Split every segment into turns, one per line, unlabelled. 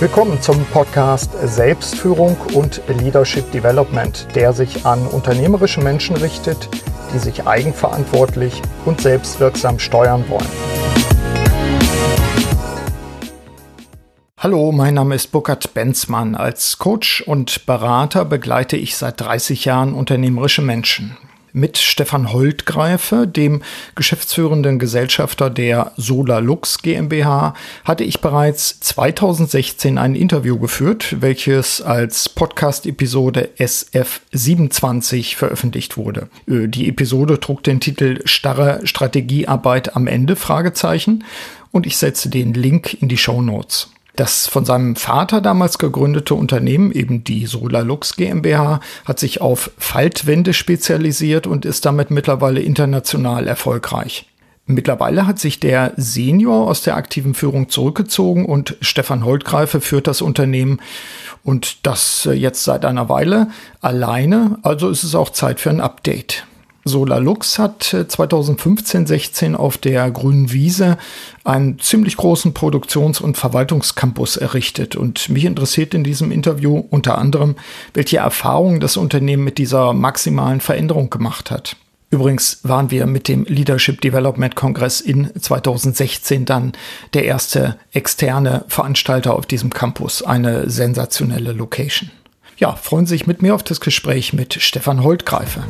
Willkommen zum Podcast Selbstführung und Leadership Development, der sich an unternehmerische Menschen richtet, die sich eigenverantwortlich und selbstwirksam steuern wollen. Hallo, mein Name ist Burkhard Benzmann. Als Coach und Berater begleite ich seit 30 Jahren unternehmerische Menschen mit Stefan Holtgreife, dem geschäftsführenden Gesellschafter der Solarlux GmbH, hatte ich bereits 2016 ein Interview geführt, welches als Podcast-Episode SF27 veröffentlicht wurde. Äh, die Episode trug den Titel Starre Strategiearbeit am Ende? Fragezeichen und ich setze den Link in die Show Notes. Das von seinem Vater damals gegründete Unternehmen, eben die Solarlux GmbH, hat sich auf Faltwände spezialisiert und ist damit mittlerweile international erfolgreich. Mittlerweile hat sich der Senior aus der aktiven Führung zurückgezogen und Stefan Holtgreife führt das Unternehmen und das jetzt seit einer Weile alleine, also ist es auch Zeit für ein Update. Solarlux hat 2015-16 äh, auf der Grünen Wiese einen ziemlich großen Produktions- und Verwaltungscampus errichtet. Und mich interessiert in diesem Interview unter anderem, welche Erfahrungen das Unternehmen mit dieser maximalen Veränderung gemacht hat. Übrigens waren wir mit dem Leadership Development Kongress in 2016 dann der erste externe Veranstalter auf diesem Campus. Eine sensationelle Location. Ja, freuen Sie sich mit mir auf das Gespräch mit Stefan Holtgreife.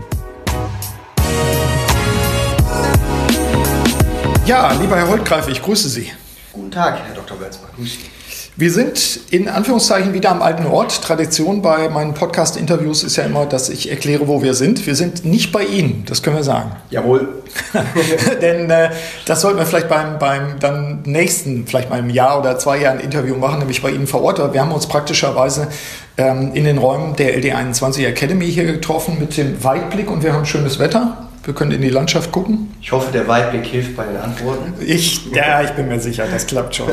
Ja, lieber Herr Holtgreif, ich grüße Sie.
Guten Tag, Herr Dr. Welzmann. Grüße Sie.
Wir sind in Anführungszeichen wieder am alten Ort. Tradition bei meinen Podcast-Interviews ist ja immer, dass ich erkläre, wo wir sind. Wir sind nicht bei Ihnen, das können wir sagen.
Jawohl.
Denn äh, das sollten wir vielleicht beim, beim dann nächsten, vielleicht mal im Jahr oder zwei Jahren Interview machen, nämlich bei Ihnen vor Ort. Wir haben uns praktischerweise ähm, in den Räumen der LD21 Academy hier getroffen mit dem Weitblick und wir haben schönes Wetter. Wir können in die Landschaft gucken.
Ich hoffe, der Weitblick hilft bei den Antworten.
Ich, ja, ich bin mir sicher, das klappt schon.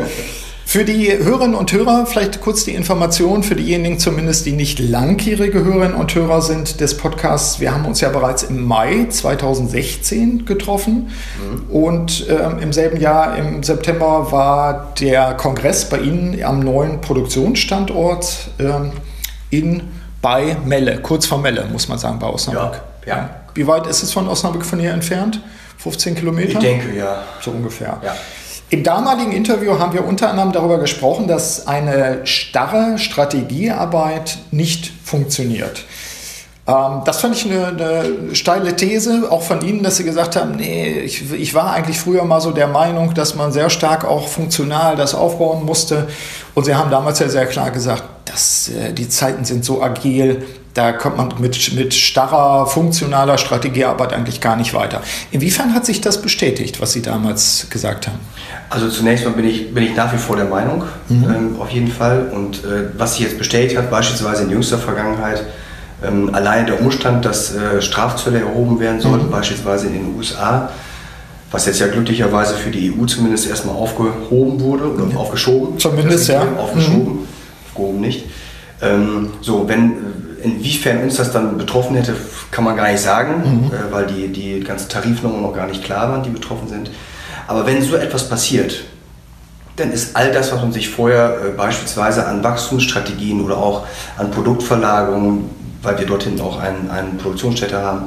Für die Hörerinnen und Hörer vielleicht kurz die Information, für diejenigen zumindest, die nicht langjährige Hörerinnen und Hörer sind des Podcasts. Wir haben uns ja bereits im Mai 2016 getroffen mhm. und ähm, im selben Jahr, im September, war der Kongress bei Ihnen am neuen Produktionsstandort ähm, in bei Melle, kurz vor Melle, muss man sagen, bei Osnabrück.
Ja, ja.
Wie weit ist es von Osnabrück von hier entfernt? 15 Kilometer?
Ich denke, ja.
So ungefähr. Ja. Im damaligen Interview haben wir unter anderem darüber gesprochen, dass eine starre Strategiearbeit nicht funktioniert. Ähm, das fand ich eine, eine, steile These, auch von Ihnen, dass Sie gesagt haben, nee, ich, ich war eigentlich früher mal so der Meinung, dass man sehr stark auch funktional das aufbauen musste. Und Sie haben damals ja sehr klar gesagt, dass äh, die Zeiten sind so agil, da kommt man mit, mit starrer, funktionaler Strategiearbeit eigentlich gar nicht weiter. Inwiefern hat sich das bestätigt, was Sie damals gesagt haben?
Also zunächst mal bin ich, bin ich nach wie vor der Meinung, mhm. ähm, auf jeden Fall. Und äh, was sich jetzt bestätigt hat, beispielsweise in jüngster Vergangenheit, ähm, allein der Umstand, dass äh, Strafzölle erhoben werden sollten, mhm. beispielsweise in den USA, was jetzt ja glücklicherweise für die EU zumindest erstmal aufgehoben wurde oder mhm. aufgeschoben.
Zumindest, ja.
Aufgeschoben, mhm. aufgehoben nicht. Ähm, so, wenn Inwiefern uns das dann betroffen hätte, kann man gar nicht sagen, mhm. äh, weil die, die ganzen Tarifnummern noch gar nicht klar waren, die betroffen sind. Aber wenn so etwas passiert, dann ist all das, was man sich vorher äh, beispielsweise an Wachstumsstrategien oder auch an Produktverlagerungen, weil wir dorthin auch einen, eine Produktionsstätte haben,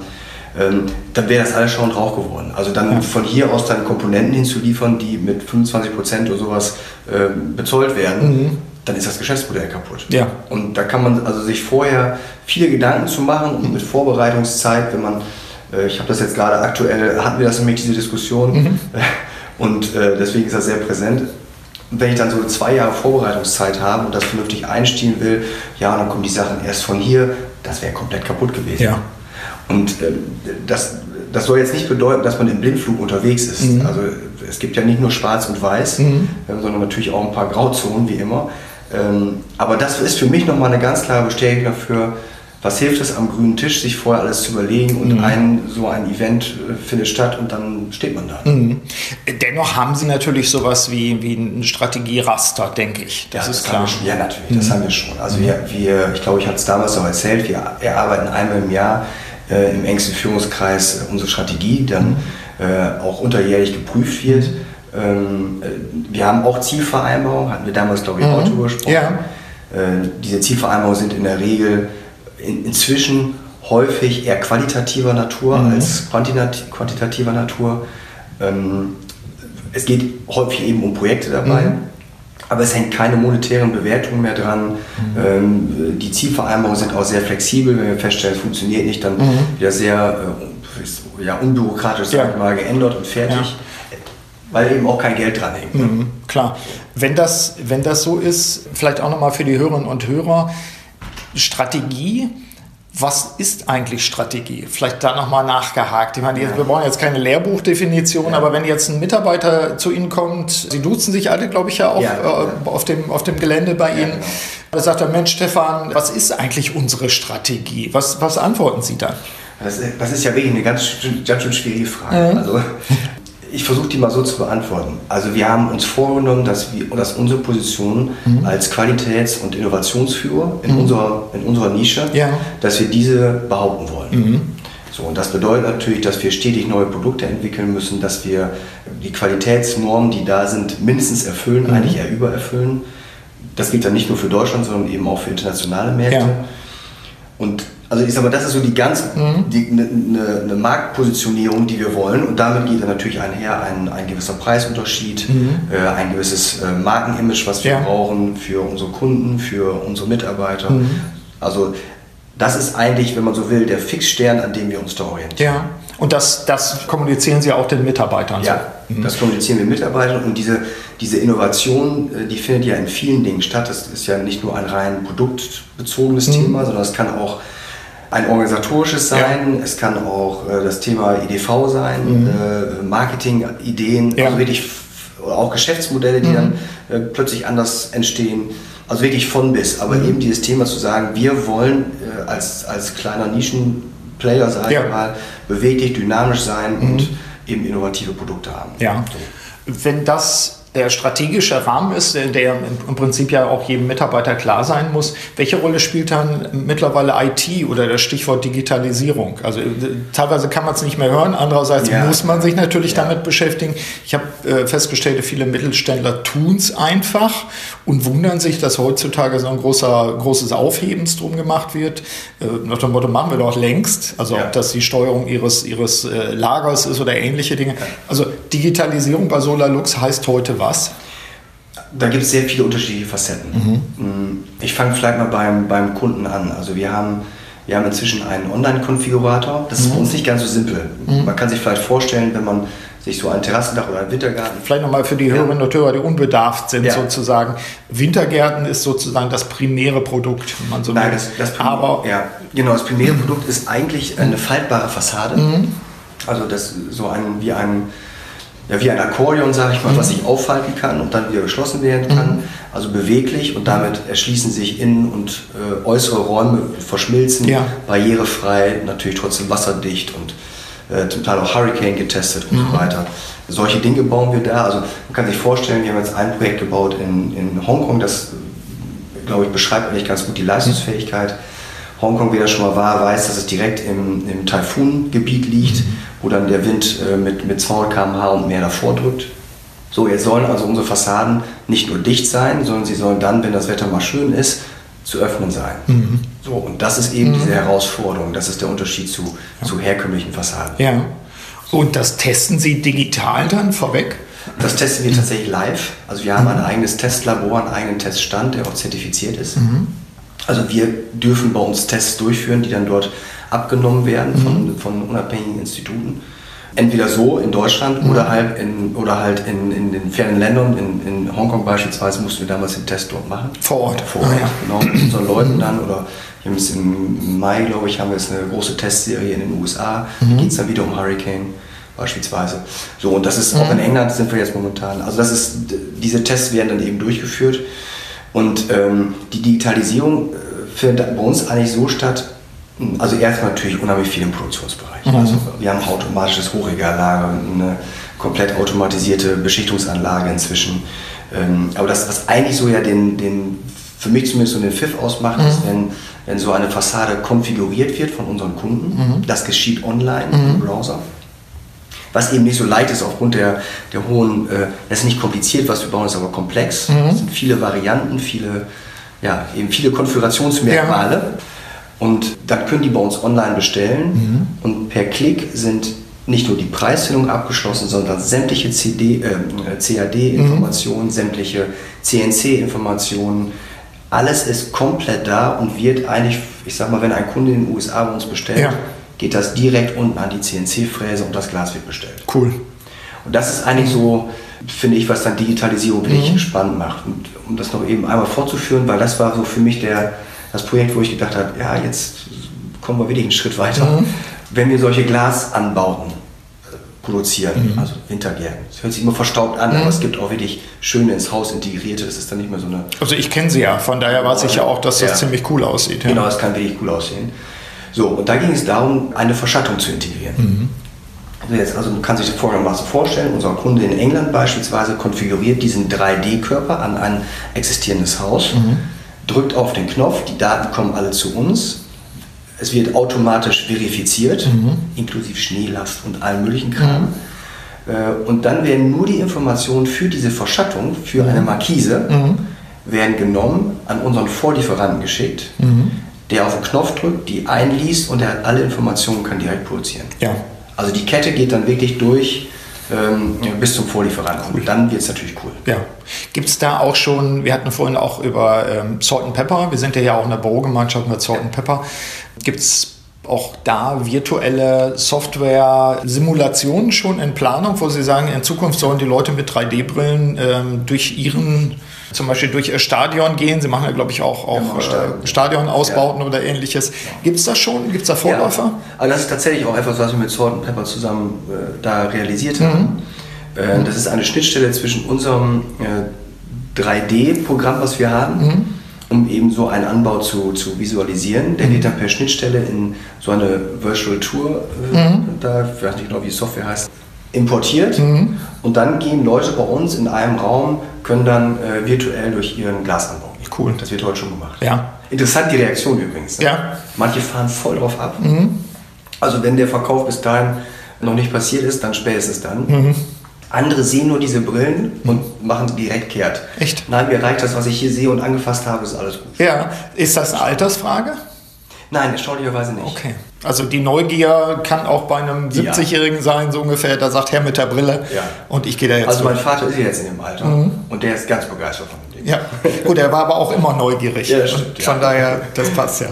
ähm, dann wäre das alles schon Rauch geworden. Also dann ja. von hier aus dann Komponenten hinzuliefern, die mit 25 Prozent oder sowas äh, bezollt werden, mhm dann ist das Geschäftsmodell kaputt.
Ja.
Und da kann man also sich vorher viele Gedanken zu machen und mit Vorbereitungszeit, wenn man, äh, ich habe das jetzt gerade aktuell, hatten wir das nämlich diese Diskussion mhm. und äh, deswegen ist das sehr präsent. wenn ich dann so zwei Jahre Vorbereitungszeit habe und das vernünftig einstehen will, ja, dann kommen die Sachen erst von hier, das wäre komplett kaputt gewesen.
Ja.
Und äh, das, das soll jetzt nicht bedeuten, dass man im Blindflug unterwegs ist. Mhm. Also es gibt ja nicht nur Schwarz und Weiß, mhm. sondern natürlich auch ein paar Grauzonen, wie immer. Ähm, aber das ist für mich nochmal eine ganz klare Bestätigung dafür, was hilft es am grünen Tisch, sich vorher alles zu überlegen und mhm. ein, so ein Event äh, findet statt und dann steht man da.
Mhm. Dennoch haben Sie natürlich sowas wie, wie ein Strategieraster, denke ich.
Das ja, ist das klar. Wir, ja, natürlich, mhm. das haben wir schon. Also wir, wir ich glaube, ich hatte es damals auch erzählt, wir erarbeiten einmal im Jahr äh, im engsten Führungskreis äh, unsere Strategie, die dann mhm. äh, auch unterjährig geprüft wird. Ähm, äh, wir haben auch Zielvereinbarungen, hatten wir damals, glaube ich, mhm. heute gesprochen. Ja. Äh, diese Zielvereinbarungen sind in der Regel in, inzwischen häufig eher qualitativer Natur mhm. als quantitativer Natur. Ähm, es geht häufig eben um Projekte dabei. Mhm. Aber es hängt keine monetären Bewertungen mehr dran. Mhm. Ähm, die Zielvereinbarungen sind auch sehr flexibel. Wenn wir feststellen, es funktioniert nicht, dann mhm. wieder sehr äh, ja, unbürokratisch ja. mal geändert und fertig. Ja. Weil eben auch kein Geld dran hängt.
Ne? Mhm, klar. Wenn das, wenn das so ist, vielleicht auch nochmal für die Hörerinnen und Hörer, Strategie was ist eigentlich Strategie? Vielleicht da nochmal nachgehakt. Ich meine, wir brauchen jetzt keine Lehrbuchdefinition, ja. aber wenn jetzt ein Mitarbeiter zu Ihnen kommt, Sie duzen sich alle, glaube ich, ja auch ja, äh, auf, dem, auf dem Gelände bei Ihnen, genau. da sagt er, Mensch, Stefan, was ist eigentlich unsere Strategie? Was, was antworten Sie dann?
Das, das ist ja wirklich eine ganz, ganz schön schwierige Frage. Mhm. Also, ich versuche die mal so zu beantworten. Also wir haben uns vorgenommen, dass, wir, dass unsere Position mhm. als Qualitäts- und Innovationsführer in, mhm. unserer, in unserer Nische, ja. dass wir diese behaupten wollen. Mhm. So, und das bedeutet natürlich, dass wir stetig neue Produkte entwickeln müssen, dass wir die Qualitätsnormen, die da sind, mindestens erfüllen, mhm. eigentlich eher übererfüllen. Das gilt dann nicht nur für Deutschland, sondern eben auch für internationale Märkte. Ja. Und also ich sag mal, das ist so die ganz mhm. eine ne, ne Marktpositionierung, die wir wollen. Und damit geht dann natürlich einher ein, ein gewisser Preisunterschied, mhm. äh, ein gewisses äh, Markenimage, was wir ja. brauchen für unsere Kunden, für unsere Mitarbeiter. Mhm. Also das ist eigentlich, wenn man so will, der Fixstern, an dem wir uns da orientieren.
Ja. Und das, das kommunizieren Sie auch den Mitarbeitern?
Ja, so. mhm. das kommunizieren wir Mitarbeitern und diese, diese Innovation, äh, die findet ja in vielen Dingen statt. Das ist ja nicht nur ein rein produktbezogenes mhm. Thema, sondern es kann auch ein organisatorisches sein, ja. es kann auch äh, das Thema EDV sein, mhm. äh, Marketing-Ideen, ja. also wirklich auch Geschäftsmodelle, die mhm. dann äh, plötzlich anders entstehen. Also wirklich von bis. Aber mhm. eben dieses Thema zu sagen, wir wollen äh, als, als kleiner Nischenplayer, sage ja. ich mal, beweglich, dynamisch sein und mhm. eben innovative Produkte haben.
Ja. So. Wenn das der strategische Rahmen ist, der im Prinzip ja auch jedem Mitarbeiter klar sein muss. Welche Rolle spielt dann mittlerweile IT oder das Stichwort Digitalisierung? Also äh, teilweise kann man es nicht mehr hören, andererseits ja. muss man sich natürlich ja. damit beschäftigen. Ich habe äh, festgestellt, viele Mittelständler tun es einfach und wundern sich, dass heutzutage so ein großer, großes Aufhebens drum gemacht wird. Äh, nach dem Motto, machen wir doch längst. Also ja. ob das die Steuerung ihres, ihres äh, Lagers ist oder ähnliche Dinge. Also Digitalisierung bei SolarLux heißt heute was?
Da gibt es sehr viele unterschiedliche Facetten. Mhm. Mm, ich fange vielleicht mal beim, beim Kunden an. Also wir haben, wir haben inzwischen einen Online-Konfigurator. Das ist mhm. bei uns nicht ganz so simpel. Mhm. Man kann sich vielleicht vorstellen, wenn man sich so ein Terrassendach oder ein Wintergarten.
Vielleicht nochmal für die Hörerinnen und Hörer, die unbedarft sind ja. sozusagen. Wintergärten ist sozusagen das primäre Produkt,
wenn man so Nein, das, das, Prim Aber ja, genau, das primäre Produkt ist eigentlich eine faltbare Fassade. Mhm. Also das so ein wie ein ja, wie ein Akkordeon, sage ich mal, mhm. was sich aufhalten kann und dann wieder geschlossen werden kann. Mhm. Also beweglich und damit erschließen sich innen und äh, äußere Räume, verschmilzen, ja. barrierefrei, natürlich trotzdem wasserdicht und äh, zum Teil auch Hurricane getestet und mhm. so weiter. Solche Dinge bauen wir da. Also man kann sich vorstellen, wir haben jetzt ein Projekt gebaut in, in Hongkong, das, glaube ich, beschreibt eigentlich ganz gut die Leistungsfähigkeit. Hongkong, wer da schon mal war, weiß, dass es direkt im, im Taifungebiet liegt, wo dann der Wind äh, mit, mit 200 km/h und mehr davor drückt. So, jetzt sollen also unsere Fassaden nicht nur dicht sein, sondern sie sollen dann, wenn das Wetter mal schön ist, zu öffnen sein. Mhm. So, und das ist eben mhm. diese Herausforderung. Das ist der Unterschied zu, ja. zu herkömmlichen Fassaden.
Ja. Und das testen Sie digital dann vorweg?
Das testen wir tatsächlich live. Also wir haben ein eigenes Testlabor, einen eigenen Teststand, der auch zertifiziert ist. Mhm. Also wir dürfen bei uns Tests durchführen, die dann dort abgenommen werden von, mhm. von unabhängigen Instituten. Entweder so in Deutschland mhm. oder halt, in, oder halt in, in den fernen Ländern. In, in Hongkong beispielsweise mussten wir damals den Test dort machen.
Vor Ort?
Vor Ort, ah, ja. genau. Mit unseren Leuten mhm. dann. Oder wir haben es im Mai, glaube ich, haben wir jetzt eine große Testserie in den USA. Mhm. Da geht es dann wieder um Hurricane beispielsweise. So, und das ist auch in. England sind wir jetzt momentan. Also das ist, diese Tests werden dann eben durchgeführt. Und ähm, die Digitalisierung äh, findet bei uns eigentlich so statt, hm, also erstmal natürlich unheimlich viel im Produktionsbereich. Mhm. Also wir haben automatisches Hochregallager, eine komplett automatisierte Beschichtungsanlage inzwischen. Ähm, aber das, was eigentlich so ja den, den für mich zumindest so den Pfiff ausmacht, mhm. ist, wenn, wenn so eine Fassade konfiguriert wird von unseren Kunden. Mhm. Das geschieht online mhm. im Browser. Was eben nicht so leicht ist aufgrund der, der hohen, äh, das ist nicht kompliziert, was wir bauen, ist aber komplex. Mhm. Es sind viele Varianten, viele, ja, eben viele Konfigurationsmerkmale. Ja. Und dann können die bei uns online bestellen mhm. und per Klick sind nicht nur die Preisfindung abgeschlossen, sondern sämtliche CD, äh, CAD-Informationen, mhm. sämtliche CNC-Informationen, alles ist komplett da und wird eigentlich, ich sag mal, wenn ein Kunde in den USA bei uns bestellt, ja. Geht das direkt unten an die CNC-Fräse und das Glas wird bestellt.
Cool.
Und das ist eigentlich so, finde ich, was dann Digitalisierung wirklich mhm. spannend macht. Und um das noch eben einmal fortzuführen, weil das war so für mich der, das Projekt, wo ich gedacht habe, ja, jetzt kommen wir wirklich einen Schritt weiter. Mhm. Wenn wir solche Glasanbauten produzieren, mhm. also Wintergärten. Das hört sich immer verstaubt an, mhm. aber es gibt auch wirklich schöne ins Haus integrierte, das ist dann nicht mehr so eine...
Also ich kenne sie ja, von daher weiß ich ja auch, dass das ja. ziemlich cool aussieht.
Ja. Genau, es kann wirklich cool aussehen. So, und da ging es darum, eine Verschattung zu integrieren. Mhm. Also, jetzt, also man kann sich das folgendermaßen vorstellen, unser Kunde in England beispielsweise konfiguriert diesen 3D-Körper an ein existierendes Haus, mhm. drückt auf den Knopf, die Daten kommen alle zu uns, es wird automatisch verifiziert, mhm. inklusive Schneelast und allem möglichen Kram. Mhm. Äh, und dann werden nur die Informationen für diese Verschattung, für mhm. eine Markise, mhm. werden genommen, an unseren Vorlieferanten geschickt, mhm. Der auf den Knopf drückt, die einliest und er hat alle Informationen kann direkt produzieren.
Ja.
Also die Kette geht dann wirklich durch ähm, bis zum Vorlieferanten. Cool. Und dann wird es natürlich cool.
Ja. Gibt es da auch schon, wir hatten vorhin auch über ähm, Salt and Pepper, wir sind ja auch in der Bürogemeinschaft mit Salt and Pepper. Gibt es auch da virtuelle Software-Simulationen schon in Planung, wo Sie sagen, in Zukunft sollen die Leute mit 3D-Brillen ähm, durch ihren zum Beispiel durch ihr Stadion gehen. Sie machen ja, glaube ich, auch, auch ja, äh, Stadionausbauten ja. oder ähnliches. Gibt es das schon? Gibt es da Vorläufer? Ja.
Also das ist tatsächlich auch etwas, was wir mit Sword Pepper zusammen äh, da realisiert haben. Mhm. Äh, das ist eine Schnittstelle zwischen unserem 3D-Programm, äh, was wir haben, mhm. um eben so einen Anbau zu, zu visualisieren. Der mhm. wird dann per Schnittstelle in so eine Virtual Tour, äh, mhm. da, ich weiß nicht genau, wie die Software heißt, importiert mhm. und dann gehen Leute bei uns in einem Raum, können dann äh, virtuell durch ihren Glasanbau.
Cool.
Das wird heute schon gemacht.
Ja.
Interessant die Reaktion übrigens.
Ja.
Manche fahren voll drauf ab. Mhm. Also wenn der Verkauf bis dahin noch nicht passiert ist, dann spätestens dann. Mhm. Andere sehen nur diese Brillen und machen direkt kehrt.
Echt?
Nein, mir reicht das, was ich hier sehe und angefasst habe, ist alles gut.
Ja. Ist das eine Altersfrage?
Nein, erstaunlicherweise nicht.
Okay. Also die Neugier kann auch bei einem 70-Jährigen ja. sein, so ungefähr. Da sagt Herr mit der Brille
ja.
und ich gehe da jetzt
Also mein. Vater ist jetzt in dem Alter mhm. und der ist ganz begeistert von dem
Ding. Ja, gut, er war aber auch immer neugierig. Ja, stimmt, von daher, das passt ja.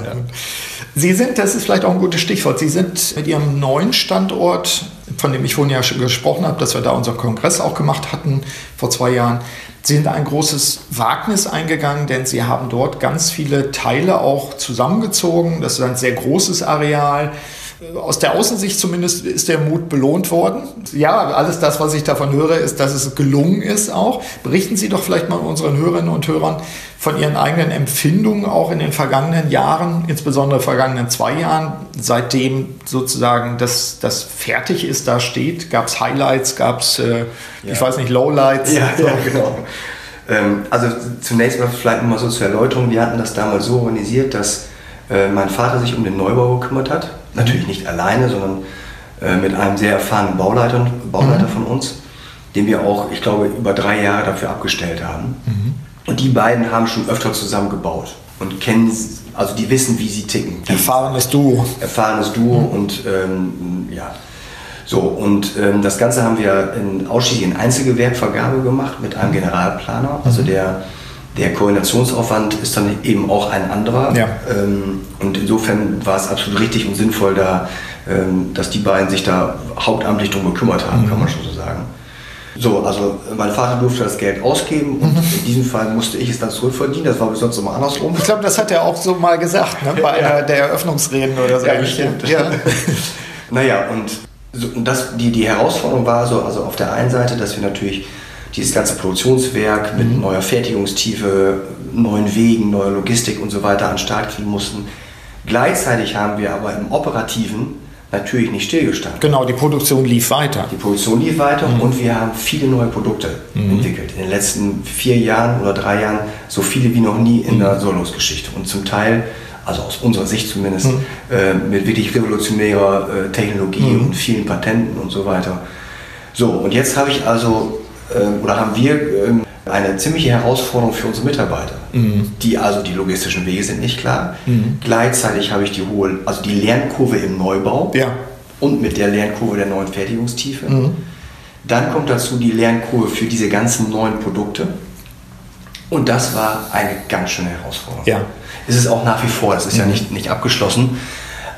Sie sind, das ist vielleicht auch ein gutes Stichwort, Sie sind mit Ihrem neuen Standort, von dem ich vorhin ja schon gesprochen habe, dass wir da unseren Kongress auch gemacht hatten vor zwei Jahren, sind ein großes Wagnis eingegangen, denn Sie haben dort ganz viele Teile auch zusammengezogen. Das ist ein sehr großes Areal. Aus der Außensicht zumindest ist der Mut belohnt worden. Ja, alles das, was ich davon höre, ist, dass es gelungen ist auch. Berichten Sie doch vielleicht mal unseren Hörerinnen und Hörern von Ihren eigenen Empfindungen auch in den vergangenen Jahren, insbesondere vergangenen zwei Jahren, seitdem sozusagen das, das fertig ist, da steht. Gab es Highlights, gab es, äh, ja. ich weiß nicht, Lowlights?
Ja, ja genau. Ähm, also zunächst mal vielleicht nochmal so zur Erläuterung. Wir hatten das damals so organisiert, dass äh, mein Vater sich um den Neubau gekümmert hat. Natürlich nicht alleine, sondern äh, mit einem sehr erfahrenen Bauleiter, Bauleiter mhm. von uns, den wir auch, ich glaube, über drei Jahre dafür abgestellt haben. Mhm. Und die beiden haben schon öfter zusammen gebaut und kennen, also die wissen, wie sie ticken.
Erfahrenes Duo.
Erfahrenes Duo mhm. und ähm, ja. So, und ähm, das Ganze haben wir in, ausschließlich in Einzelgewerbvergabe gemacht mit einem Generalplaner. Also mhm. der der Koordinationsaufwand ist dann eben auch ein anderer.
Ja.
Ähm, und insofern war es absolut richtig und sinnvoll, da, ähm, dass die beiden sich da hauptamtlich darum gekümmert haben, mhm. kann man schon so sagen. So, also mein Vater durfte das Geld ausgeben und mhm. in diesem Fall musste ich es dann zurückverdienen. Das war bis sonst immer andersrum.
Ich glaube, das hat er auch so mal gesagt, ne? bei einer der Eröffnungsreden oder so.
Ja, bestimmt. Ja. naja, und, so, das, die, die Herausforderung war so, also auf der einen Seite, dass wir natürlich dieses ganze Produktionswerk mit mhm. neuer Fertigungstiefe, neuen Wegen, neuer Logistik und so weiter an den Start kriegen mussten. Gleichzeitig haben wir aber im Operativen natürlich nicht stillgestanden.
Genau, die Produktion lief weiter.
Die Produktion lief weiter mhm. und wir haben viele neue Produkte mhm. entwickelt. In den letzten vier Jahren oder drei Jahren so viele wie noch nie in mhm. der Solos-Geschichte. Und zum Teil, also aus unserer Sicht zumindest, mhm. äh, mit wirklich revolutionärer äh, Technologie mhm. und vielen Patenten und so weiter. So, und jetzt habe ich also, oder haben wir äh, eine ziemliche Herausforderung für unsere Mitarbeiter. Mhm. Die also die logistischen Wege sind nicht klar. Mhm. Gleichzeitig habe ich die hohe, also die Lernkurve im Neubau
ja.
und mit der Lernkurve der neuen Fertigungstiefe. Mhm. Dann kommt dazu die Lernkurve für diese ganzen neuen Produkte. Und das war eine ganz schöne Herausforderung.
Ja.
Es ist auch nach wie vor, das ist ja mhm. nicht, nicht abgeschlossen.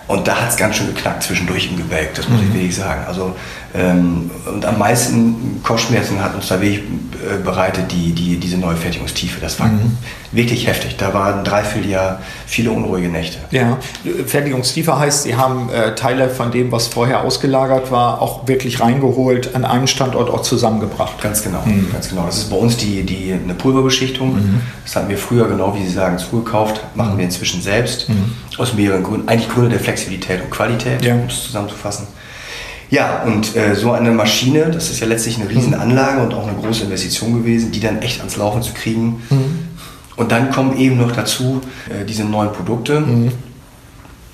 Und da hat es ganz schön geknackt zwischendurch im Gebälk, das muss mhm. ich wirklich sagen. Also, ähm, und am meisten Kopfschmerzen hat uns da wirklich äh, bereitet die, die, diese neue Fertigungstiefe. Das war mhm. wirklich heftig. Da waren ein Dreivierteljahr viele unruhige Nächte.
Ja, Fertigungstiefe heißt, Sie haben äh, Teile von dem, was vorher ausgelagert war, auch wirklich reingeholt, an einem Standort auch zusammengebracht.
Ganz genau, mhm. ganz genau. Das ist bei uns die, die, eine Pulverbeschichtung. Mhm. Das hatten wir früher, genau wie Sie sagen, zugekauft, machen mhm. wir inzwischen selbst. Mhm. Aus mehreren Gründen. Eigentlich Gründe der Flexibilität und Qualität, ja. um es zusammenzufassen. Ja, und äh, so eine Maschine, das ist ja letztlich eine Riesenanlage und auch eine große Investition gewesen, die dann echt ans Laufen zu kriegen. Mhm. Und dann kommen eben noch dazu äh, diese neuen Produkte. Mhm.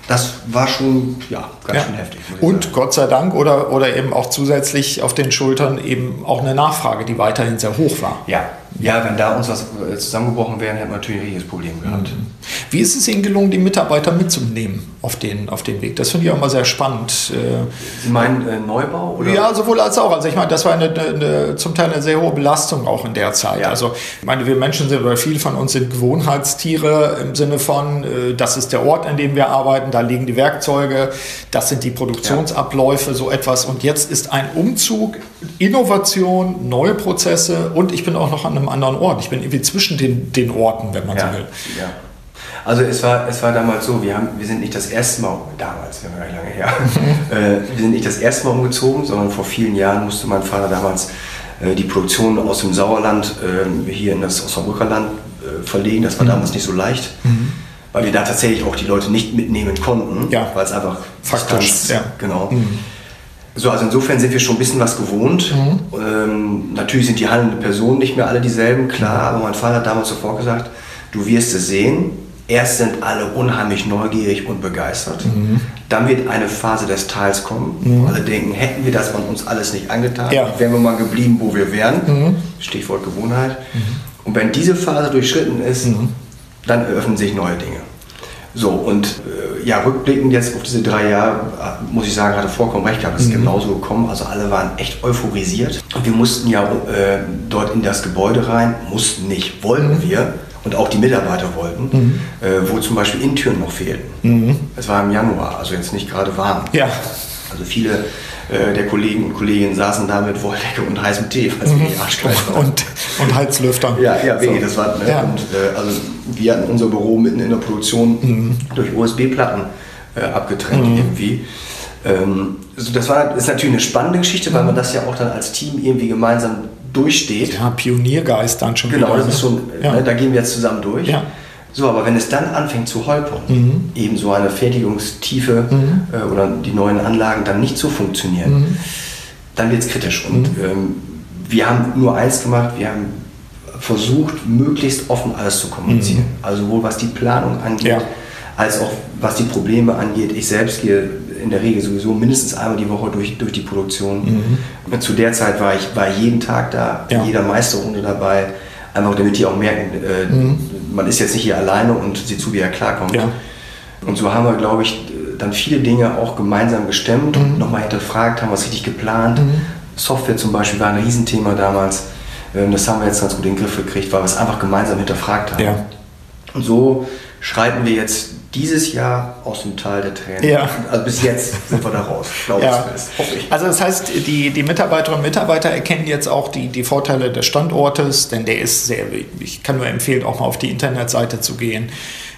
Das war schon ja, ganz ja. schön heftig.
Und sagen. Gott sei Dank oder, oder eben auch zusätzlich auf den Schultern eben auch eine Nachfrage, die weiterhin sehr hoch war.
Ja, ja, wenn da uns was äh, zusammengebrochen wäre, hätten wir natürlich ein riesiges Problem gehabt. Mhm.
Wie ist es Ihnen gelungen, die Mitarbeiter mitzunehmen auf den, auf den Weg? Das finde ich auch mal sehr spannend.
Äh. Sie meinen äh, Neubau? Oder?
Ja, sowohl als auch. Also ich meine, das war eine, eine, zum Teil eine sehr hohe Belastung auch in der Zeit. Ja. Also ich meine, wir Menschen sind, oder viele von uns sind Gewohnheitstiere im Sinne von, äh, das ist der Ort, an dem wir arbeiten, da liegen die Werkzeuge, das sind die Produktionsabläufe, ja. so etwas. Und jetzt ist ein Umzug, Innovation, neue Prozesse und ich bin auch noch an einem anderen Ort. Ich bin irgendwie zwischen den, den Orten, wenn man
ja,
so will.
Ja. Also es war, es war damals so, wir, haben, wir sind nicht das erste Mal, damals, wir gar lange her, äh, wir sind nicht das erste Mal umgezogen, sondern vor vielen Jahren musste mein Vater damals äh, die Produktion aus dem Sauerland äh, hier in das Osnabrücker Land äh, verlegen. Das war mhm. damals nicht so leicht. Mhm. Weil wir da tatsächlich auch die Leute nicht mitnehmen konnten,
ja.
weil es einfach
faktisch,
ja. genau. Mhm. So, also insofern sind wir schon ein bisschen was gewohnt. Mhm. Ähm, natürlich sind die handelnden Personen nicht mehr alle dieselben, klar, aber mein Vater hat damals sofort gesagt, du wirst es sehen. Erst sind alle unheimlich neugierig und begeistert. Mhm. Dann wird eine Phase des Teils kommen, mhm. wo alle denken, hätten wir das von uns alles nicht angetan, ja. wären wir mal geblieben, wo wir wären. Mhm. Stichwort Gewohnheit. Mhm. Und wenn diese Phase durchschritten ist, mhm. dann eröffnen sich neue Dinge. So, und äh, ja, rückblickend jetzt auf diese drei Jahre, äh, muss ich sagen, hatte vollkommen recht gehabt, es ist mhm. genauso gekommen. Also alle waren echt euphorisiert. Und wir mussten ja äh, dort in das Gebäude rein, mussten nicht, wollten mhm. wir. Und auch die Mitarbeiter wollten, mhm. äh, wo zum Beispiel Intüren noch fehlten. Mhm. Es war im Januar, also jetzt nicht gerade warm.
Ja.
Also viele äh, der Kollegen und Kolleginnen saßen da mit Wolldecke und heißem Tee,
falls mhm. die arschkalt
und, und Heizlüftern. Ja, ja, wirklich, so. das war, ne? ja. und äh, also wir hatten unser Büro mitten in der Produktion mhm. durch USB-Platten äh, abgetrennt mhm. irgendwie. Ähm, also das war, ist natürlich eine spannende Geschichte, weil man das ja auch dann als Team irgendwie gemeinsam durchsteht.
Ja, Pioniergeist dann schon
genau, wieder. Das ist ne? schon, ja. ne, da gehen wir jetzt zusammen durch.
Ja.
So, aber wenn es dann anfängt zu holpern, mhm. eben so eine Fertigungstiefe mhm. äh, oder die neuen Anlagen dann nicht so funktionieren, mhm. dann wird es kritisch. Und mhm. ähm, wir haben nur eins gemacht, wir haben versucht, möglichst offen alles zu kommunizieren. Mhm. Also sowohl was die Planung angeht, ja. als auch was die Probleme angeht. Ich selbst gehe in der Regel sowieso mindestens einmal die Woche durch, durch die Produktion. Mhm. Zu der Zeit war ich war jeden Tag da, ja. jeder Meisterrunde dabei Einfach damit die auch merken, äh, mhm. Man ist jetzt nicht hier alleine und sieht zu, wie er klarkommt.
Ja.
Und so haben wir, glaube ich, dann viele Dinge auch gemeinsam gestemmt mhm. und nochmal hinterfragt, haben es richtig geplant. Mhm. Software zum Beispiel war ein Riesenthema damals. Ähm, das haben wir jetzt ganz gut in den Griff gekriegt, weil wir es einfach gemeinsam hinterfragt haben.
Ja.
Und so schreiten wir jetzt dieses Jahr aus dem Tal der Tränen.
Ja.
Also bis jetzt sind wir da raus,
glaube ja. ich. Also das heißt, die, die Mitarbeiterinnen und Mitarbeiter erkennen jetzt auch die, die Vorteile des Standortes, denn der ist sehr, ich kann nur empfehlen, auch mal auf die Internetseite zu gehen.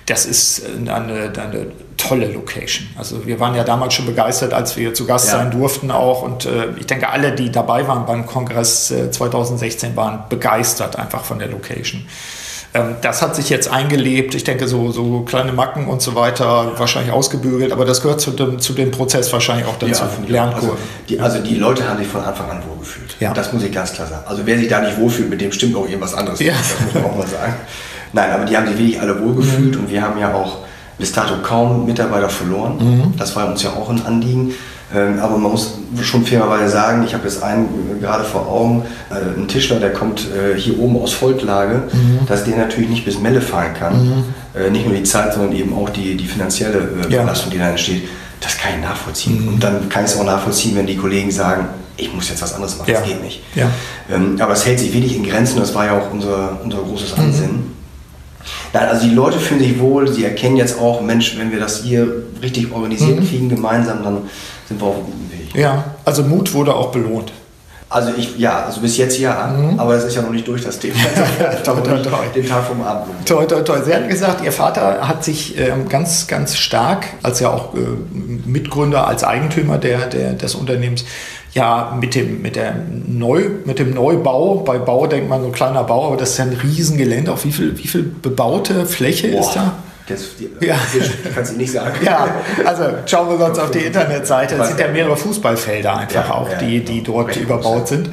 Das ist eine, eine tolle Location. Also wir waren ja damals schon begeistert, als wir zu Gast ja. sein durften auch. Und äh, ich denke, alle, die dabei waren beim Kongress äh, 2016, waren begeistert einfach von der Location. Ähm, das hat sich jetzt eingelebt. Ich denke, so, so kleine Macken und so weiter wahrscheinlich ausgebügelt, aber das gehört zu dem, zu dem Prozess wahrscheinlich auch dazu.
Ja, Lernkurve. Also die, also die Leute haben sich von Anfang an wohlgefühlt. Ja. Das muss ich ganz klar sagen. Also wer sich da nicht wohlfühlt, mit dem stimmt auch irgendwas anderes.
Ja.
Das muss man auch mal sagen. Nein, aber die haben sich wirklich alle wohlgefühlt mhm. und wir haben ja auch bis dato kaum Mitarbeiter verloren. Mhm. Das war uns ja auch ein Anliegen. Ähm, aber man muss schon fairerweise sagen, ich habe jetzt einen gerade vor Augen, äh, einen Tischler, der kommt äh, hier oben aus Volklage, mhm. dass der natürlich nicht bis Melle fahren kann. Mhm. Äh, nicht nur die Zeit, sondern eben auch die, die finanzielle äh, ja. Belastung, die da entsteht. Das kann ich nachvollziehen. Mhm. Und dann kann ich es auch nachvollziehen, wenn die Kollegen sagen, ich muss jetzt was anderes machen, ja. das geht nicht. Ja. Ähm, aber es hält sich wenig in Grenzen, das war ja auch unser, unser großes Ansinnen. Mhm. Nein, also die Leute fühlen sich wohl, sie erkennen jetzt auch, Mensch, wenn wir das hier richtig organisiert mhm. kriegen gemeinsam, dann sind wir auf einem guten Weg.
Ja, also Mut wurde auch belohnt.
Also ich, ja, also bis jetzt ja, mhm. aber es ist ja noch nicht durch das Thema. toi, toi, toi. Den Tag vom Abend.
Toi, toi, toi. Sie hatten gesagt, Ihr Vater hat sich ähm, ganz, ganz stark, als ja auch äh, Mitgründer, als Eigentümer der, der, des Unternehmens, ja mit dem, mit, der Neu, mit dem Neubau, bei Bau denkt man so ein kleiner Bau, aber das ist ja ein Riesengelände. Auf wie viel, wie viel bebaute Fläche Boah. ist da?
Das, die, ja. kannst du nicht sagen.
Ja, also schauen wir uns auf die Internetseite. Es sind ja mehrere Fußballfelder einfach ja, auch, ja, die, die dort überbaut sind.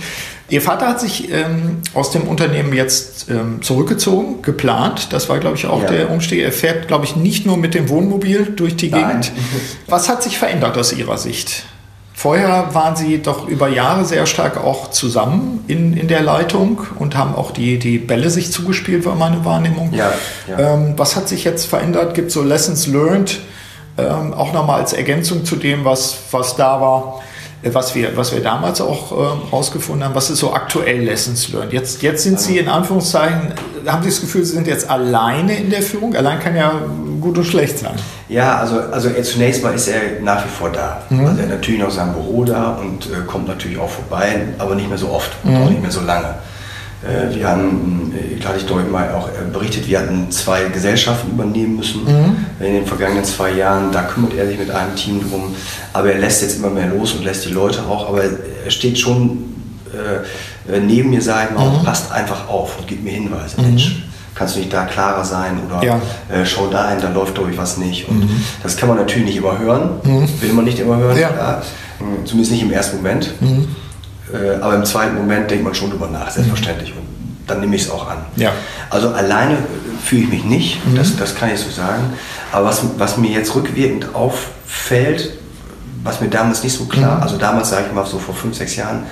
Ihr Vater hat sich ähm, aus dem Unternehmen jetzt ähm, zurückgezogen, geplant. Das war, glaube ich, auch ja. der Umstieg. Er fährt, glaube ich, nicht nur mit dem Wohnmobil durch die Nein. Gegend. Was hat sich verändert aus Ihrer Sicht? Vorher waren sie doch über Jahre sehr stark auch zusammen in, in der Leitung und haben auch die, die Bälle sich zugespielt, war meine Wahrnehmung. Ja, ja. Ähm, was hat sich jetzt verändert? Gibt es so Lessons learned, ähm, auch nochmal als Ergänzung zu dem, was, was da war? Was wir, was wir damals auch äh, rausgefunden haben, was ist so aktuell Lessons Learned. Jetzt, jetzt sind Sie in Anführungszeichen, haben Sie das Gefühl, Sie sind jetzt alleine in der Führung? Allein kann ja gut und schlecht sein.
Ja, also, also zunächst mal ist er nach wie vor da. Mhm. Also er hat natürlich noch sein Büro da und äh, kommt natürlich auch vorbei, aber nicht mehr so oft und mhm. auch nicht mehr so lange. Äh, wir haben, äh, hatte ich glaube ich mal auch äh, berichtet, wir hatten zwei Gesellschaften übernehmen müssen mhm. in den vergangenen zwei Jahren. Da kümmert er sich mit einem Team drum. Aber er lässt jetzt immer mehr los und lässt die Leute auch. Aber er steht schon äh, neben mir, sagen auch, mhm. passt einfach auf und gibt mir Hinweise. Mhm. Mensch, kannst du nicht da klarer sein oder ja. äh, schau da hin, da läuft glaube ich was nicht. Und mhm. das kann man natürlich nicht immer hören, mhm. will man nicht immer hören, ja. Ja. zumindest nicht im ersten Moment. Mhm. Äh, aber im zweiten Moment denkt man schon drüber nach, selbstverständlich. Und dann nehme ich es auch an. Ja. Also alleine fühle ich mich nicht, mhm. das, das kann ich so sagen. Aber was, was mir jetzt rückwirkend auffällt, was mir damals nicht so klar, mhm. also damals sage ich mal so vor fünf, sechs Jahren,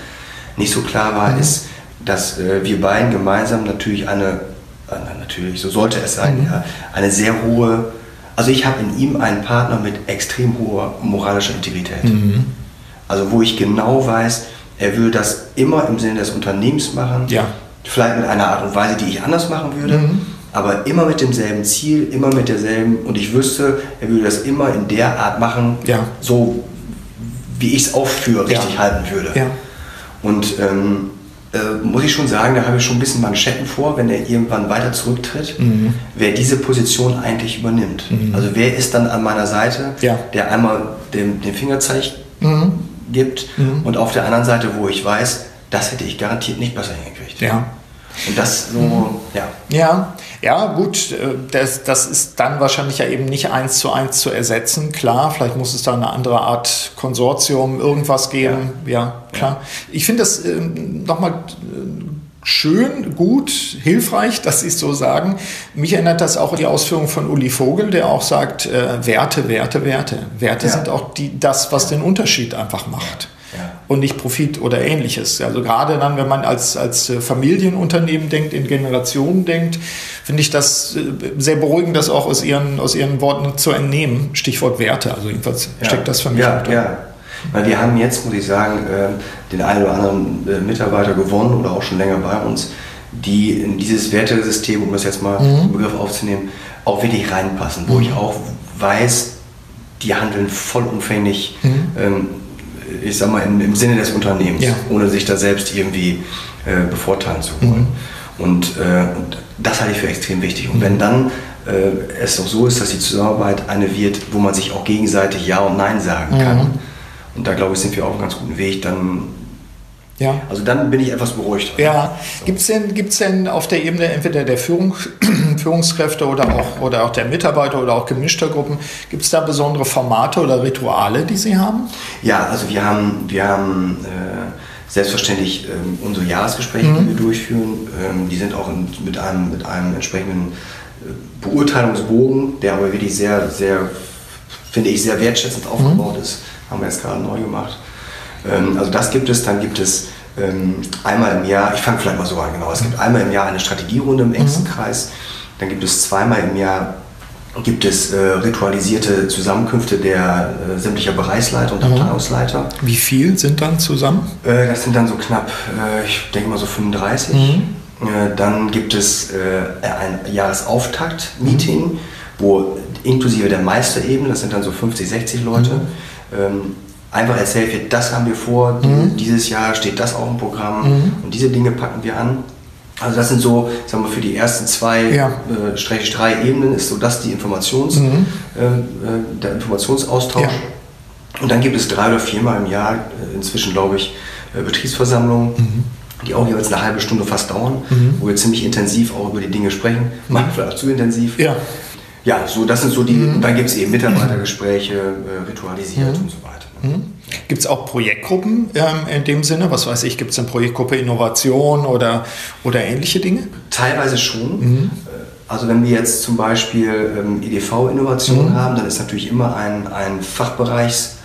nicht so klar war, mhm. ist, dass äh, wir beiden gemeinsam natürlich eine, äh, natürlich, so sollte es sein, mhm. ja, eine sehr hohe, also ich habe in ihm einen Partner mit extrem hoher moralischer Integrität. Mhm. Also wo ich genau weiß, er will das immer im Sinne des Unternehmens machen. Ja. Vielleicht mit einer Art und Weise, die ich anders machen würde. Mhm. Aber immer mit demselben Ziel, immer mit derselben. Und ich wüsste, er würde das immer in der Art machen, ja. so wie ich es auch für richtig ja. halten würde. Ja. Und ähm, äh, muss ich schon sagen, da habe ich schon ein bisschen Manschetten vor, wenn er irgendwann weiter zurücktritt, mhm. wer diese Position eigentlich übernimmt. Mhm. Also wer ist dann an meiner Seite, ja. der einmal den, den Finger zeigt, mhm gibt mhm. und auf der anderen Seite, wo ich weiß, das hätte ich garantiert nicht besser hingekriegt.
Ja.
Und das so, mhm. ja.
Ja, ja, gut, äh, das, das ist dann wahrscheinlich ja eben nicht eins zu eins zu ersetzen. Klar, vielleicht muss es da eine andere Art Konsortium, irgendwas geben. Ja, ja klar. Ja. Ich finde das äh, nochmal schön, gut, hilfreich, dass Sie es so sagen. Mich erinnert das auch an die Ausführung von Uli Vogel, der auch sagt, äh, Werte, Werte, Werte. Werte ja. sind auch die, das, was den Unterschied einfach macht. Ja. Und nicht Profit oder ähnliches. Also gerade dann, wenn man als, als äh, Familienunternehmen denkt, in Generationen denkt, finde ich das äh, sehr beruhigend, das auch aus Ihren, aus Ihren Worten zu entnehmen. Stichwort Werte. Also jedenfalls ja. steckt das für mich
ja, Ja. Weil wir haben jetzt, muss ich sagen, ähm, den einen oder anderen äh, Mitarbeiter gewonnen oder auch schon länger bei uns, die in dieses Wertesystem, um das jetzt mal mhm. im Begriff aufzunehmen, auch wirklich reinpassen, wo mhm. ich auch weiß, die handeln vollumfänglich, mhm. ähm, ich sag mal, im, im Sinne des Unternehmens, ja. ohne sich da selbst irgendwie äh, bevorteilen zu wollen. Mhm. Und, äh, und, das halte ich für extrem wichtig. Und wenn mhm. dann äh, es doch so ist, dass die Zusammenarbeit eine wird, wo man sich auch gegenseitig Ja und Nein sagen kann, mhm. Und da glaube ich, sind wir auf einem ganz guten Weg. Dann, ja. Also dann bin ich etwas beruhigt.
Ja. So. Gibt es denn, gibt's denn auf der Ebene entweder der Führung, Führungskräfte oder auch, oder auch der Mitarbeiter oder auch gemischter Gruppen, gibt es da besondere Formate oder Rituale, die Sie haben?
Ja, also wir haben, wir haben äh, selbstverständlich ähm, unsere Jahresgespräche, mhm. die wir durchführen. Ähm, die sind auch in, mit, einem, mit einem entsprechenden äh, Beurteilungsbogen, der aber wirklich sehr, sehr finde ich, sehr wertschätzend aufgebaut ist. Haben wir jetzt gerade neu gemacht. Ähm, also das gibt es. Dann gibt es ähm, einmal im Jahr, ich fange vielleicht mal so an, genau. Es gibt einmal im Jahr eine Strategierunde im engsten Kreis. Dann gibt es zweimal im Jahr gibt es äh, ritualisierte Zusammenkünfte der äh, sämtlicher Bereichsleiter und Abteilungsleiter.
Wie viel sind dann zusammen?
Äh, das sind dann so knapp, äh, ich denke mal so 35. Äh, dann gibt es äh, ein Jahresauftakt-Meeting, mhm. wo inklusive der Meisterebene, das sind dann so 50, 60 Leute, mhm. ähm, einfach erzählt wird, das haben wir vor, mhm. dieses Jahr steht das auf dem Programm mhm. und diese Dinge packen wir an. Also das sind so, sagen wir, für die ersten zwei, ja. äh, Strich drei Ebenen ist so das die Informations, mhm. äh, äh der Informationsaustausch. Ja. Und dann gibt es drei oder viermal im Jahr, äh, inzwischen glaube ich, äh, Betriebsversammlungen, mhm. die auch jeweils eine halbe Stunde fast dauern, mhm. wo wir ziemlich intensiv auch über die Dinge sprechen, manchmal vielleicht auch zu intensiv.
Ja.
Ja, so das sind so die, mhm. dann gibt es eben Mitarbeitergespräche, äh, ritualisiert mhm. und so weiter.
Mhm. Gibt es auch Projektgruppen ähm, in dem Sinne? Was weiß ich, gibt es eine Projektgruppe Innovation oder, oder ähnliche Dinge?
Teilweise schon. Mhm. Also wenn wir jetzt zum Beispiel ähm, EDV-Innovation mhm. haben, dann ist natürlich immer ein, ein Fachbereichs...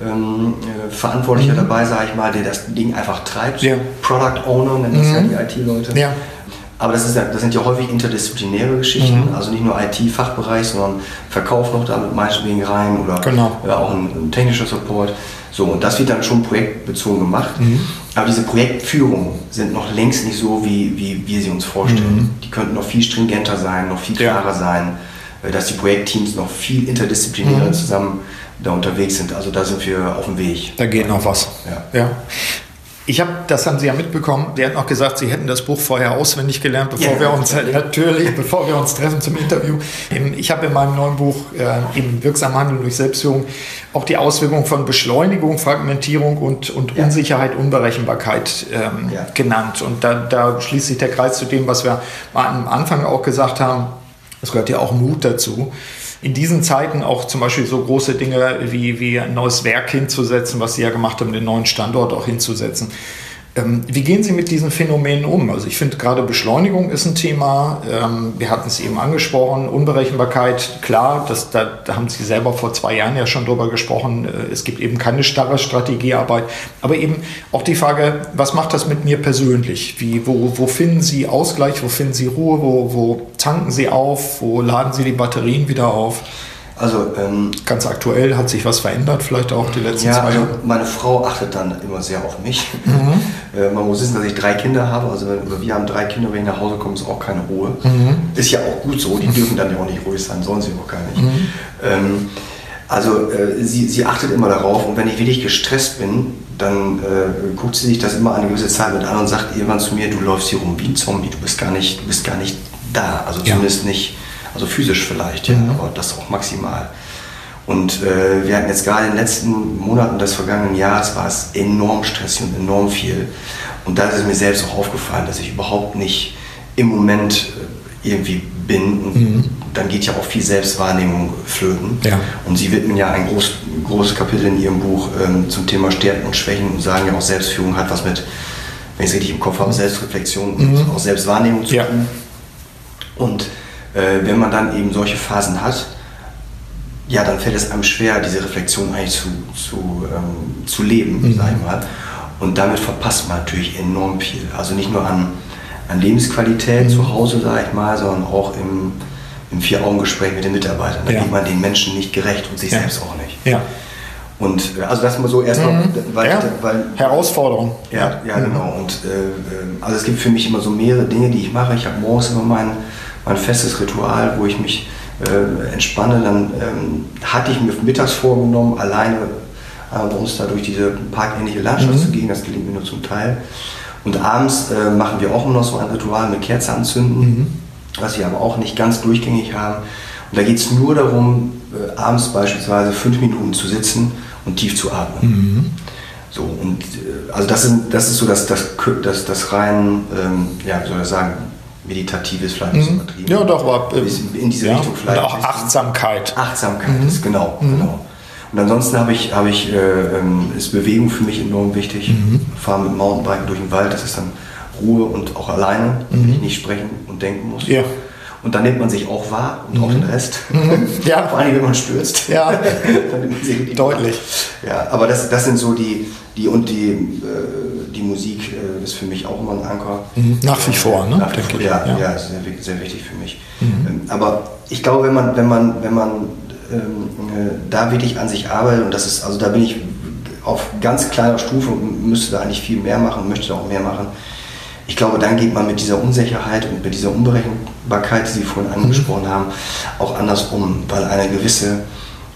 Ähm, äh, Verantwortlicher mhm. dabei, sage ich mal, der das Ding einfach treibt. Ja. Product Owner nennen das ja mhm. die IT-Leute. Ja. Aber das, ist ja, das sind ja häufig interdisziplinäre Geschichten, mhm. also nicht nur IT-Fachbereich, sondern Verkauf noch damit meinetwegen rein oder
genau.
ja, auch ein, ein, technischer Support. So, und das wird dann schon projektbezogen gemacht. Mhm. Aber diese Projektführungen sind noch längst nicht so, wie, wie wir sie uns vorstellen. Mhm. Die könnten noch viel stringenter sein, noch viel klarer ja. sein, äh, dass die Projektteams noch viel interdisziplinärer mhm. zusammen da unterwegs sind. Also da sind wir auf dem Weg.
Da geht noch was. Ja. ja. Ich habe, das haben Sie ja mitbekommen, Sie hatten auch gesagt, Sie hätten das Buch vorher auswendig gelernt, bevor ja, wir uns, natürlich, bevor wir uns treffen zum Interview. Ich habe in meinem neuen Buch, äh, im Wirksamen Handeln durch Selbstführung, auch die Auswirkungen von Beschleunigung, Fragmentierung und, und ja. Unsicherheit, Unberechenbarkeit ähm, ja. genannt. Und da, da schließt sich der Kreis zu dem, was wir am Anfang auch gesagt haben. Es gehört ja auch Mut dazu in diesen Zeiten auch zum Beispiel so große Dinge wie, wie ein neues Werk hinzusetzen, was Sie ja gemacht haben, den neuen Standort auch hinzusetzen. Ähm, wie gehen Sie mit diesen Phänomenen um? Also ich finde gerade Beschleunigung ist ein Thema. Ähm, wir hatten es eben angesprochen, Unberechenbarkeit, klar, das, da, da, haben Sie selber vor zwei Jahren ja schon drüber gesprochen. Äh, es gibt eben keine starre Strategiearbeit. Aber eben auch die Frage, was macht das mit mir persönlich? Wie, wo, wo finden Sie Ausgleich, wo finden Sie Ruhe, wo, wo tanken Sie auf, wo laden Sie die Batterien wieder auf?
Also ähm,
ganz aktuell hat sich was verändert, vielleicht auch die letzten ja, zwei Jahre. Also
meine Frau achtet dann immer sehr auf mich. Mhm. Äh, man muss wissen, dass ich drei Kinder habe. Also wir haben drei Kinder, wenn ich nach Hause komme, ist auch keine Ruhe. Mhm. Ist ja auch gut so. Die dürfen dann ja auch nicht ruhig sein, sollen sie auch gar nicht. Mhm. Ähm, also äh, sie, sie achtet immer darauf und wenn ich wirklich gestresst bin, dann äh, guckt sie sich das immer eine gewisse Zeit mit an und sagt irgendwann zu mir, du läufst hier rum wie ein Zombie, du bist gar nicht, du bist gar nicht da. Also zumindest ja. nicht also physisch vielleicht, ja, mhm. aber das auch maximal. Und äh, wir hatten jetzt gerade in den letzten Monaten des vergangenen Jahres war es enorm stressig und enorm viel. Und da ist es mir selbst auch aufgefallen, dass ich überhaupt nicht im Moment äh, irgendwie bin. Und mhm. dann geht ja auch viel Selbstwahrnehmung flöten.
Ja.
Und Sie widmen ja ein groß, großes Kapitel in Ihrem Buch ähm, zum Thema Stärken und Schwächen und sagen ja auch, Selbstführung hat was mit, wenn ich es richtig im Kopf habe, Selbstreflexion mhm. und auch Selbstwahrnehmung zu tun. Ja. Und äh, wenn man dann eben solche Phasen hat, ja, dann fällt es einem schwer, diese Reflexion eigentlich zu, zu, ähm, zu leben, mhm. sag ich mal. Und damit verpasst man natürlich enorm viel. Also nicht nur an, an Lebensqualität mhm. zu Hause, sag ich mal, sondern auch im, im Vier-Augen-Gespräch mit den Mitarbeitern. Da ja. geht man den Menschen nicht gerecht und sich ja. selbst auch nicht.
Ja.
Und äh, also das mal so erstmal, mhm.
weil, ja. weil, Herausforderung.
Ja, ja, genau. Und äh, ähm, also es gibt für mich immer so mehrere Dinge, die ich mache. Ich habe morgens immer meinen mein festes Ritual, wo ich mich äh, entspanne. Dann ähm, hatte ich mir mittags vorgenommen, alleine äh, bei uns da durch diese parkähnliche Landschaft mhm. zu gehen. Das gelingt mir nur zum Teil. Und abends äh, machen wir auch immer noch so ein Ritual mit Kerze anzünden, mhm. was wir aber auch nicht ganz durchgängig haben. Und da geht es nur darum, äh, abends beispielsweise fünf Minuten zu sitzen und tief zu atmen. Mhm. So, und äh, also das, sind, das ist so das, das, das, das rein, ähm, ja, wie soll ich sagen, meditatives vielleicht mhm.
übertrieben. Ja, doch, aber
äh, in diese ja, Richtung vielleicht.
Und auch Achtsamkeit.
Achtsamkeit mhm. ist genau, mhm. genau. Und ansonsten habe ich, habe ich, äh, ähm, ist Bewegung für mich enorm wichtig. Mhm. Fahre mit Mountainbiken durch den Wald, das ist dann Ruhe und auch alleine, wenn ich mhm. nicht sprechen und denken muss.
Ja.
Und dann nimmt man sich auch wahr und auch den Rest.
Mhm. Ja.
Vor allem, wenn man stürzt.
Ja.
dann nimmt man sich
Deutlich.
Wahr. Ja, aber das, das sind so die, die und die, äh, die Musik äh, ist für mich auch immer ein Anker.
Mhm. Nach wie vor, ne?
Nach vor, ja, ja. ja sehr, sehr wichtig für mich. Mhm. Ähm, aber ich glaube, wenn man, wenn man, wenn man ähm, äh, da wirklich an sich arbeitet, und das ist, also da bin ich auf ganz kleiner Stufe und müsste da eigentlich viel mehr machen, möchte da auch mehr machen. Ich glaube, dann geht man mit dieser Unsicherheit und mit dieser Unberechenbarkeit, die Sie vorhin mhm. angesprochen mhm. haben, auch anders um, weil eine gewisse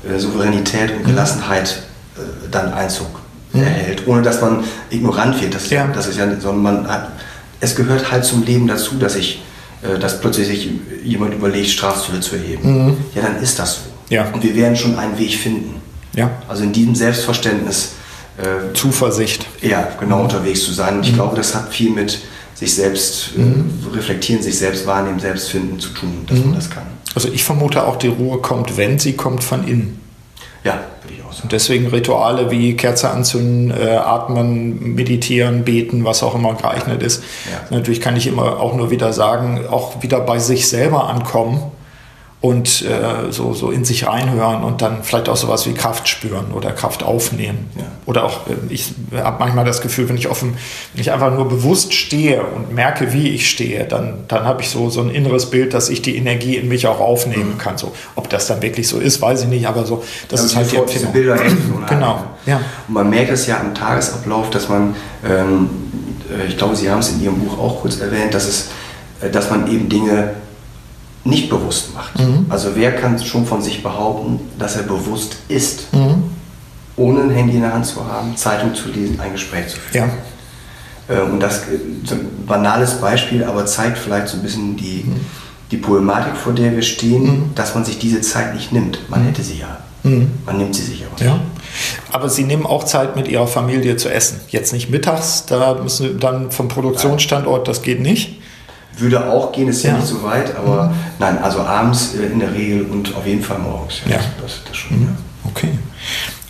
äh, Souveränität und mhm. Gelassenheit äh, dann Einzug. Erhält, ohne dass man ignorant wird. Das, ja. das ist ja, sondern man hat, es gehört halt zum Leben dazu, dass ich, äh, dass plötzlich sich jemand überlegt, Strafzölle zu erheben. Mhm. Ja, dann ist das so.
Ja.
Und wir werden schon einen Weg finden.
Ja.
Also in diesem Selbstverständnis.
Äh, Zuversicht.
Ja, genau mhm. unterwegs zu sein. Und ich mhm. glaube, das hat viel mit sich selbst äh, mhm. reflektieren, sich selbst wahrnehmen, selbst finden zu tun, dass man mhm. das kann.
Also ich vermute auch, die Ruhe kommt, wenn sie kommt von innen.
Ja, würde ich auch sagen.
Und deswegen Rituale wie Kerze anzünden, äh, atmen, meditieren, beten, was auch immer geeignet ist. Ja. Natürlich kann ich immer auch nur wieder sagen, auch wieder bei sich selber ankommen und äh, so, so in sich reinhören und dann vielleicht auch sowas wie Kraft spüren oder Kraft aufnehmen. Ja. Oder auch, äh, ich habe manchmal das Gefühl, wenn ich offen, wenn ich einfach nur bewusst stehe und merke, wie ich stehe, dann, dann habe ich so, so ein inneres Bild, dass ich die Energie in mich auch aufnehmen mhm. kann. So, ob das dann wirklich so ist, weiß ich nicht, aber so, das ja, ist halt die
Empfindung. Bilder
genau,
ja. Und man merkt es ja im Tagesablauf, dass man, ähm, äh, ich glaube, Sie haben es in Ihrem Buch auch kurz erwähnt, dass es, äh, dass man eben Dinge nicht bewusst macht. Mhm. Also wer kann schon von sich behaupten, dass er bewusst ist, mhm. ohne ein Handy in der Hand zu haben, Zeitung zu lesen, ein Gespräch zu führen. Ja. Äh, und das ist ein banales Beispiel, aber zeigt vielleicht so ein bisschen die, mhm. die Problematik, vor der wir stehen, mhm. dass man sich diese Zeit nicht nimmt. Man mhm. hätte sie ja. Mhm. Man nimmt sie sich aber
ja. Aber Sie nehmen auch Zeit mit Ihrer Familie zu essen. Jetzt nicht mittags, da müssen Sie dann vom Produktionsstandort, das geht nicht.
Würde auch gehen, ist ja, ja nicht so weit, aber mhm. nein, also abends äh, in der Regel und auf jeden Fall morgens.
Ja, Das, das schon, mhm. ja. Okay.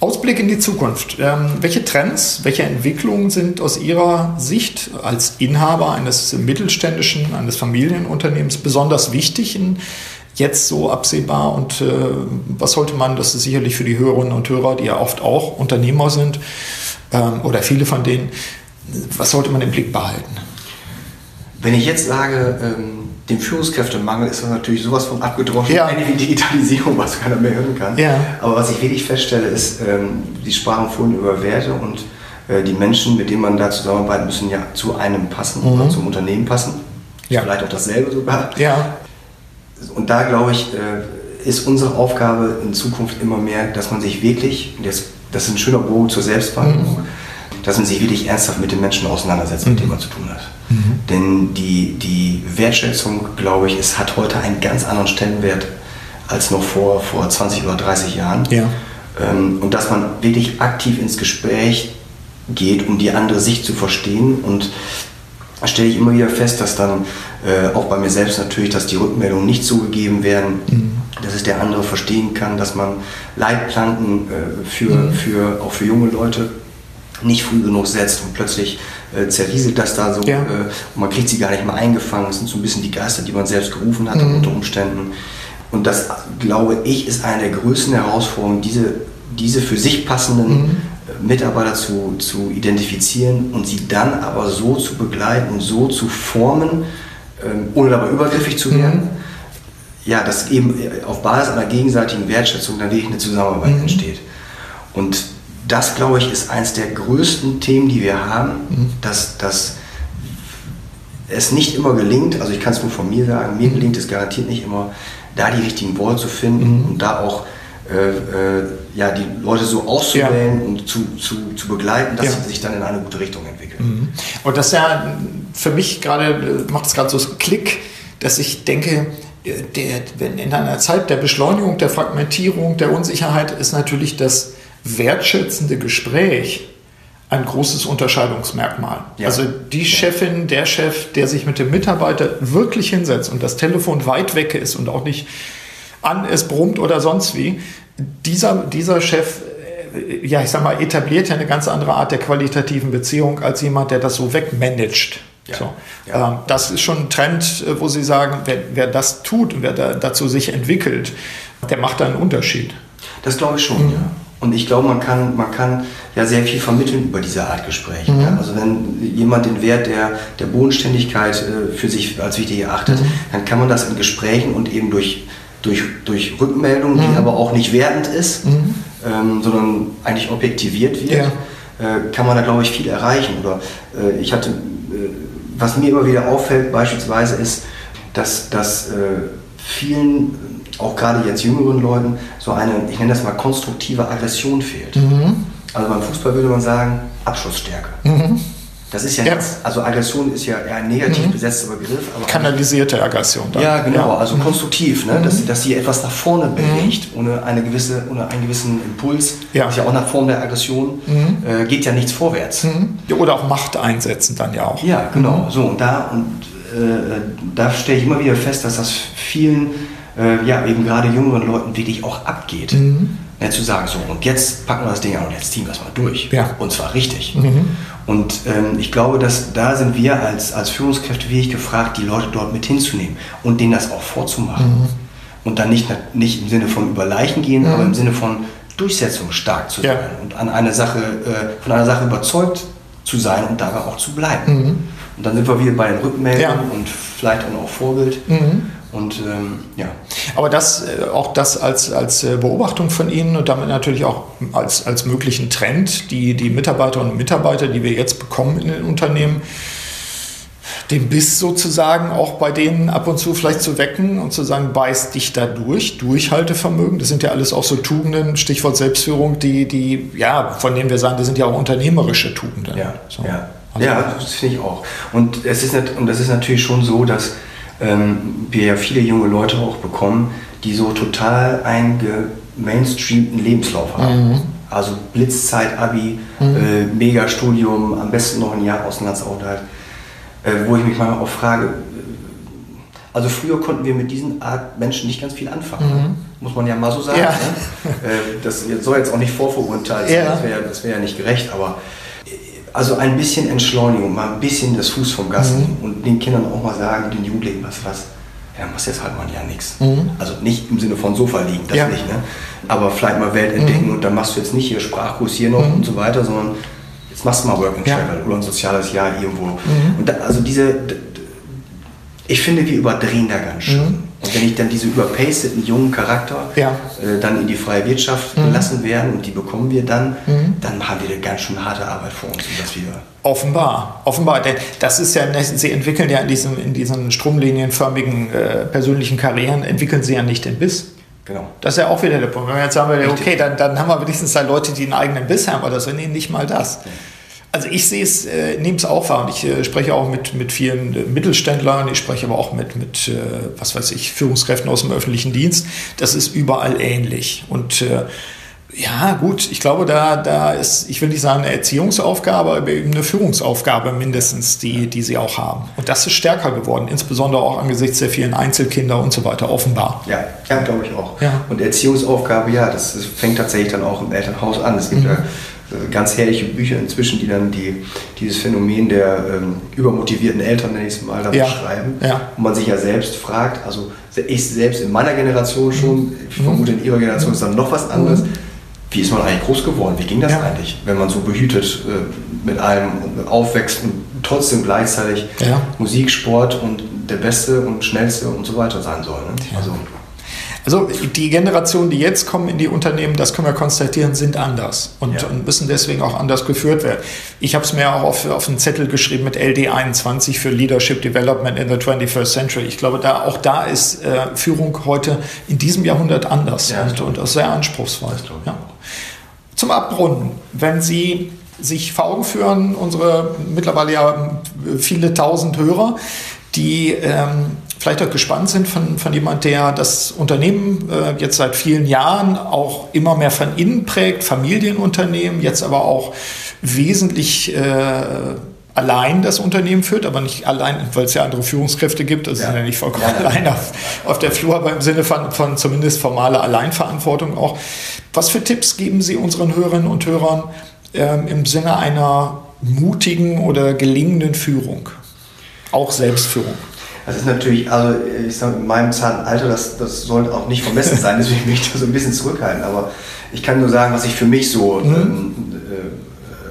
Ausblick in die Zukunft. Ähm, welche Trends, welche Entwicklungen sind aus Ihrer Sicht als Inhaber eines mittelständischen, eines Familienunternehmens besonders wichtig in jetzt so absehbar und äh, was sollte man, das ist sicherlich für die Hörerinnen und Hörer, die ja oft auch Unternehmer sind ähm, oder viele von denen, was sollte man im Blick behalten?
Wenn ich jetzt sage, ähm, dem Führungskräftemangel ist das natürlich sowas von abgedroschen,
ja.
wie Digitalisierung, was keiner mehr hören kann.
Ja.
Aber was ich wirklich feststelle, ist, ähm, die sprachen vorhin über Werte und äh, die Menschen, mit denen man da zusammenarbeitet, müssen ja zu einem passen mhm. oder zum Unternehmen passen.
Ja.
Vielleicht auch dasselbe sogar.
Ja.
Und da glaube ich, äh, ist unsere Aufgabe in Zukunft immer mehr, dass man sich wirklich, das, das ist ein schöner Bogen zur Selbstverantwortung, mhm dass man sich wirklich ernsthaft mit den Menschen auseinandersetzt, mit denen man zu tun hat. Mhm. Denn die, die Wertschätzung, glaube ich, es hat heute einen ganz anderen Stellenwert als noch vor, vor 20 oder 30 Jahren.
Ja.
Ähm, und dass man wirklich aktiv ins Gespräch geht, um die andere Sicht zu verstehen. Und da stelle ich immer wieder fest, dass dann äh, auch bei mir selbst natürlich, dass die Rückmeldungen nicht so gegeben werden, mhm. dass es der andere verstehen kann, dass man Leitplanken äh, für, mhm. für, auch für junge Leute nicht früh genug setzt und plötzlich äh, zerrieselt das da so
ja.
äh, und man kriegt sie gar nicht mehr eingefangen. Das sind so ein bisschen die Geister, die man selbst gerufen hat mhm. unter Umständen. Und das, glaube ich, ist eine der größten Herausforderungen, diese, diese für sich passenden mhm. Äh, Mitarbeiter zu, zu identifizieren und sie dann aber so zu begleiten und so zu formen, ähm, ohne dabei übergriffig zu werden. Mhm. Ja, dass eben auf Basis einer gegenseitigen Wertschätzung dann wirklich eine Zusammenarbeit mhm. entsteht. Und das, glaube ich, ist eines der größten Themen, die wir haben, mhm. dass, dass es nicht immer gelingt, also ich kann es nur von mir sagen, mir mhm. gelingt es garantiert nicht immer, da die richtigen Worte zu finden mhm. und da auch äh, äh, ja, die Leute so auszuwählen ja. und zu, zu, zu begleiten, dass ja. sie sich dann in eine gute Richtung entwickeln.
Mhm. Und das ist ja für mich gerade, äh, macht es gerade so Klick, dass ich denke, äh, der, wenn in einer Zeit der Beschleunigung, der Fragmentierung, der Unsicherheit ist natürlich das wertschätzende Gespräch ein großes Unterscheidungsmerkmal. Ja. Also die Chefin, der Chef, der sich mit dem Mitarbeiter wirklich hinsetzt und das Telefon weit weg ist und auch nicht an es brummt oder sonst wie, dieser, dieser Chef, äh, ja, ich sag mal, etabliert ja eine ganz andere Art der qualitativen Beziehung als jemand, der das so wegmanagt. Ja. So. Ja. Ähm, das ist schon ein Trend, äh, wo Sie sagen, wer, wer das tut und wer da, dazu sich entwickelt, der macht da einen Unterschied.
Das glaube ich schon, mhm. ja. Und ich glaube, man kann, man kann ja sehr viel vermitteln über diese Art Gespräche. Mhm. Ja? Also wenn jemand den Wert der, der Bodenständigkeit äh, für sich als wichtig erachtet, mhm. dann kann man das in Gesprächen und eben durch, durch, durch Rückmeldungen, die mhm. aber auch nicht wertend ist, mhm. ähm, sondern eigentlich objektiviert wird, ja. äh, kann man da, glaube ich, viel erreichen. Oder äh, ich hatte, äh, was mir immer wieder auffällt beispielsweise ist, dass, dass äh, vielen auch gerade jetzt jüngeren Leuten, so eine, ich nenne das mal konstruktive Aggression fehlt. Mhm. Also beim Fußball würde man sagen, Abschlussstärke. Mhm. Das ist ja, ja. Jetzt, also Aggression ist ja eher ein negativ mhm. besetzter Begriff.
Aber Kanalisierte Aggression.
Dann. Ja, genau, ja. also mhm. konstruktiv, ne? dass, mhm. dass sie etwas nach vorne mhm. bewegt, ohne, eine gewisse, ohne einen gewissen Impuls. Ja. Ist ja auch eine Form der Aggression, mhm. äh, geht ja nichts vorwärts.
Oder auch Macht einsetzen dann ja auch.
Ja, genau. So, und da, und, äh, da stelle ich immer wieder fest, dass das vielen äh, ja, eben gerade jüngeren Leuten wirklich auch abgeht. Mhm. Ja, zu sagen, so, und jetzt packen wir das Ding an und jetzt ziehen wir es mal durch. Ja. Und zwar richtig. Mhm. Und ähm, ich glaube, dass da sind wir als, als Führungskräfte wirklich gefragt, die Leute dort mit hinzunehmen und denen das auch vorzumachen. Mhm. Und dann nicht, nicht im Sinne von über Leichen gehen, mhm. aber im Sinne von durchsetzungsstark zu sein ja. und an eine Sache, äh, von einer Sache überzeugt zu sein und dabei auch zu bleiben. Mhm. Und dann sind wir wieder bei den Rückmeldungen ja. und vielleicht auch Vorbild. Mhm. Und ähm, ja.
Aber das, äh, auch das als, als äh, Beobachtung von Ihnen und damit natürlich auch als, als möglichen Trend, die, die Mitarbeiterinnen und Mitarbeiter, die wir jetzt bekommen in den Unternehmen, den Biss sozusagen auch bei denen ab und zu vielleicht zu wecken und zu sagen, beiß dich da durch, Durchhaltevermögen. Das sind ja alles auch so Tugenden, Stichwort Selbstführung, die, die, ja, von denen wir sagen, das sind ja auch unternehmerische Tugenden.
Ja, so. ja. Also ja das finde ich auch. Und es ist, und das ist natürlich schon so, dass ähm, wir ja viele junge Leute auch bekommen, die so total eingemainstreamten Lebenslauf haben. Mhm. Also Blitzzeit, Abi, mhm. äh, Mega-Studium, am besten noch ein Jahr Auslandsaufenthalt, äh, wo ich mich mal auch frage, äh, also früher konnten wir mit diesen Art Menschen nicht ganz viel anfangen, mhm. muss man ja mal so sagen. Ja. Ne? Äh, das soll jetzt auch nicht vorverurteilt sein, ja. das wäre wär ja nicht gerecht, aber also ein bisschen Entschleunigung, mal ein bisschen das Fuß vom Gas mhm. und den Kindern auch mal sagen, den Jugendlichen, was, was, ja, machst jetzt halt mal ja nichts. Mhm. Also nicht im Sinne von Sofa liegen, das ja. nicht, ne? Aber vielleicht mal Welt entdecken mhm. und dann machst du jetzt nicht hier Sprachkurs hier noch mhm. und so weiter, sondern jetzt machst du mal Work and Travel oder ein soziales Jahr irgendwo. Mhm. Und da, also diese, ich finde, wir überdrehen da ganz schön. Und wenn ich dann diese überpaceden jungen Charakter ja. äh, dann in die freie Wirtschaft mhm. gelassen werden und die bekommen wir dann, mhm. dann haben wir eine ganz schön harte Arbeit vor uns, um das wieder.
Offenbar, offenbar, denn das ist ja, sie entwickeln ja in diesen, in diesen stromlinienförmigen äh, persönlichen Karrieren, entwickeln sie ja nicht den Biss. Genau. Das ist ja auch wieder der Punkt. Wenn wir jetzt sagen, okay, dann, dann haben wir wenigstens da Leute, die einen eigenen Biss haben, aber das sind nicht mal das. Ja. Also ich sehe es, äh, nehme es auch wahr und ich äh, spreche auch mit, mit vielen äh, Mittelständlern, ich spreche aber auch mit, mit äh, was weiß ich, Führungskräften aus dem öffentlichen Dienst. Das ist überall ähnlich. Und äh, ja, gut, ich glaube, da, da ist, ich will nicht sagen eine Erziehungsaufgabe, aber eben eine Führungsaufgabe mindestens, die, die sie auch haben. Und das ist stärker geworden, insbesondere auch angesichts der vielen Einzelkinder und so weiter, offenbar.
Ja, ja glaube ich auch. Ja. Und Erziehungsaufgabe, ja, das, das, fängt tatsächlich dann auch im Elternhaus an. Es gibt mhm. ja ganz herrliche Bücher inzwischen, die dann die, dieses Phänomen der ähm, übermotivierten Eltern, nenne ich es mal, da ja. beschreiben. Ja. Und man sich ja selbst fragt, also ich selbst in meiner Generation schon, ich vermute in ihrer Generation ist dann noch was anderes. Mhm. Wie ist man eigentlich groß geworden? Wie ging das ja. eigentlich, wenn man so behütet äh, mit allem aufwächst und trotzdem gleichzeitig Musik, Sport und der Beste und Schnellste und so weiter sein soll? Ne? Also,
also die Generationen, die jetzt kommen in die Unternehmen, das können wir konstatieren, sind anders und, ja. und müssen deswegen auch anders geführt werden. Ich habe es mir auch auf, auf einen Zettel geschrieben mit LD21 für Leadership Development in the 21st Century. Ich glaube, da, auch da ist äh, Führung heute in diesem Jahrhundert anders ja, und, und auch sehr anspruchsvoll. Ja. Zum Abrunden, wenn Sie sich vor Augen führen, unsere mittlerweile ja viele tausend Hörer, die ähm, vielleicht auch gespannt sind von, von jemand, der das Unternehmen äh, jetzt seit vielen Jahren auch immer mehr von innen prägt, Familienunternehmen, jetzt aber auch wesentlich äh, allein das Unternehmen führt, aber nicht allein, weil es ja andere Führungskräfte gibt, also ja. sind ja nicht vollkommen ja. allein auf, auf der Flur, aber im Sinne von, von zumindest formaler Alleinverantwortung auch. Was für Tipps geben Sie unseren Hörerinnen und Hörern ähm, im Sinne einer mutigen oder gelingenden Führung? auch Selbstführung?
Das ist natürlich, also ich sage, in meinem zarten Alter, das, das sollte auch nicht vermessen sein, deswegen will ich da so ein bisschen zurückhalten. Aber ich kann nur sagen, was sich für mich so mhm. ähm,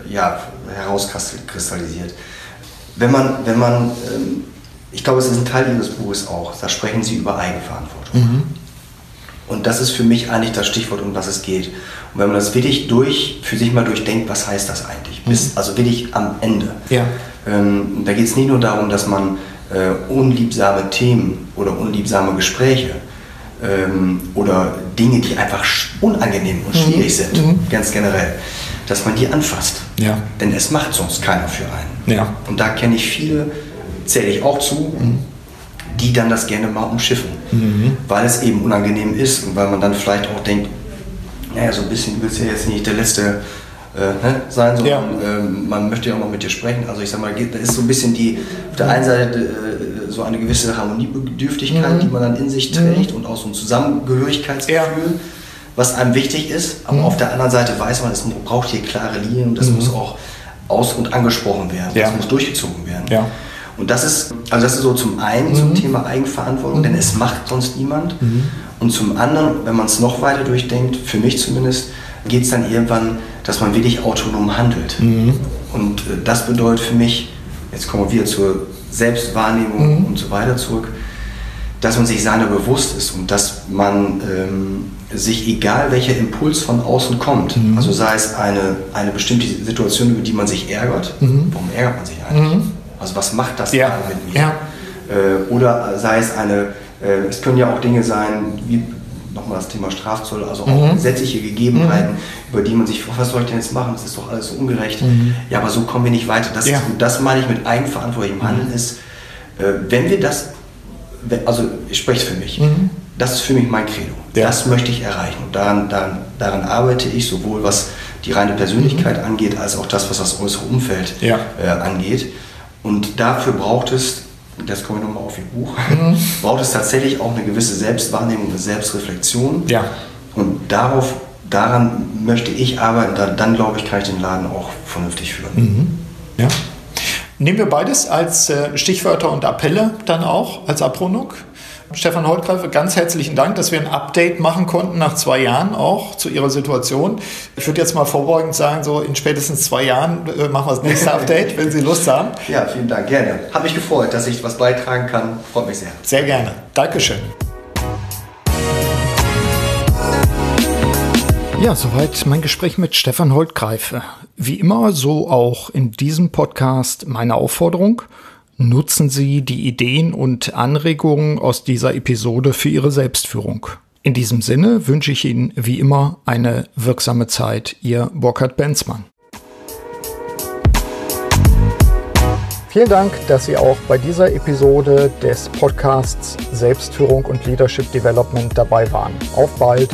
äh, ja, herauskristallisiert. Wenn man, wenn man ähm, ich glaube, es ist ein Teil Ihres Buches auch, da sprechen Sie über Eigenverantwortung. Mhm. Und das ist für mich eigentlich das Stichwort, um das es geht. Und wenn man das wirklich durch, für sich mal durchdenkt, was heißt das eigentlich? Bis, mhm. Also wirklich am Ende. Ja. Ähm, da geht es nicht nur darum, dass man äh, unliebsame Themen oder unliebsame Gespräche ähm, oder Dinge, die einfach unangenehm und mhm. schwierig sind, mhm. ganz generell, dass man die anfasst. Ja. Denn es macht sonst keiner für einen. Ja. Und da kenne ich viele, zähle ich auch zu, mhm. die dann das gerne mal umschiffen, mhm. weil es eben unangenehm ist und weil man dann vielleicht auch denkt, naja, so ein bisschen willst du ja jetzt nicht der letzte äh, sein, sondern ja. äh, man möchte ja auch noch mit dir sprechen. Also ich sag mal, da ist so ein bisschen die, auf der einen Seite äh, so eine gewisse Harmoniebedürftigkeit, mhm. die man dann in sich trägt mhm. und auch so ein Zusammengehörigkeitsgefühl. Ja. Was einem wichtig ist, aber mhm. auf der anderen Seite weiß man, es braucht hier klare Linien und das mhm. muss auch aus- und angesprochen werden. Ja. Das muss durchgezogen werden. Ja. Und das ist, also das ist so zum einen mhm. zum Thema Eigenverantwortung, denn es macht sonst niemand. Mhm. Und zum anderen, wenn man es noch weiter durchdenkt, für mich zumindest, geht es dann irgendwann, dass man wirklich autonom handelt. Mhm. Und äh, das bedeutet für mich, jetzt kommen wir wieder zur Selbstwahrnehmung mhm. und so weiter zurück, dass man sich seiner bewusst ist und dass man ähm, sich, egal welcher Impuls von außen kommt, mhm. also sei es eine, eine bestimmte Situation, über die man sich ärgert, mhm. warum ärgert man sich eigentlich? Mhm. Also was macht das ja. mit mir? Ja. Äh, oder sei es eine, äh, es können ja auch Dinge sein, wie nochmal das Thema Strafzoll, also auch mhm. gesetzliche Gegebenheiten, mhm. über die man sich, was soll ich denn jetzt machen, das ist doch alles so ungerecht. Mhm. Ja, aber so kommen wir nicht weiter. Das, ja. das meine ich mit eigenverantwortlichem Handeln ist, äh, wenn wir das, also ich spreche es für mich, mhm. das ist für mich mein Credo. Ja. Das möchte ich erreichen und daran, daran, daran arbeite ich, sowohl was die reine Persönlichkeit mhm. angeht, als auch das, was das äußere Umfeld ja. äh, angeht. Und dafür braucht es, das komme ich nochmal auf Ihr Buch, mhm. braucht es tatsächlich auch eine gewisse Selbstwahrnehmung, eine Selbstreflexion. Ja. Und darauf, daran möchte ich arbeiten, dann, dann glaube ich, kann ich den Laden auch vernünftig führen.
Mhm. Ja. Nehmen wir beides als äh, Stichwörter und Appelle dann auch als Abrundung? Stefan Holtgreife, ganz herzlichen Dank, dass wir ein Update machen konnten nach zwei Jahren auch zu Ihrer Situation. Ich würde jetzt mal vorbeugend sagen, so in spätestens zwei Jahren äh, machen wir das nächste Update, wenn Sie Lust haben.
Ja, vielen Dank, gerne. Hat mich gefreut, dass ich was beitragen kann. Freut mich sehr.
Sehr gerne. Dankeschön. Ja, soweit mein Gespräch mit Stefan Holtgreife. Wie immer, so auch in diesem Podcast meine Aufforderung – nutzen Sie die Ideen und Anregungen aus dieser Episode für Ihre Selbstführung. In diesem Sinne wünsche ich Ihnen wie immer eine wirksame Zeit. Ihr Burkhard Benzmann. Vielen Dank, dass Sie auch bei dieser Episode des Podcasts Selbstführung und Leadership Development dabei waren. Auf bald!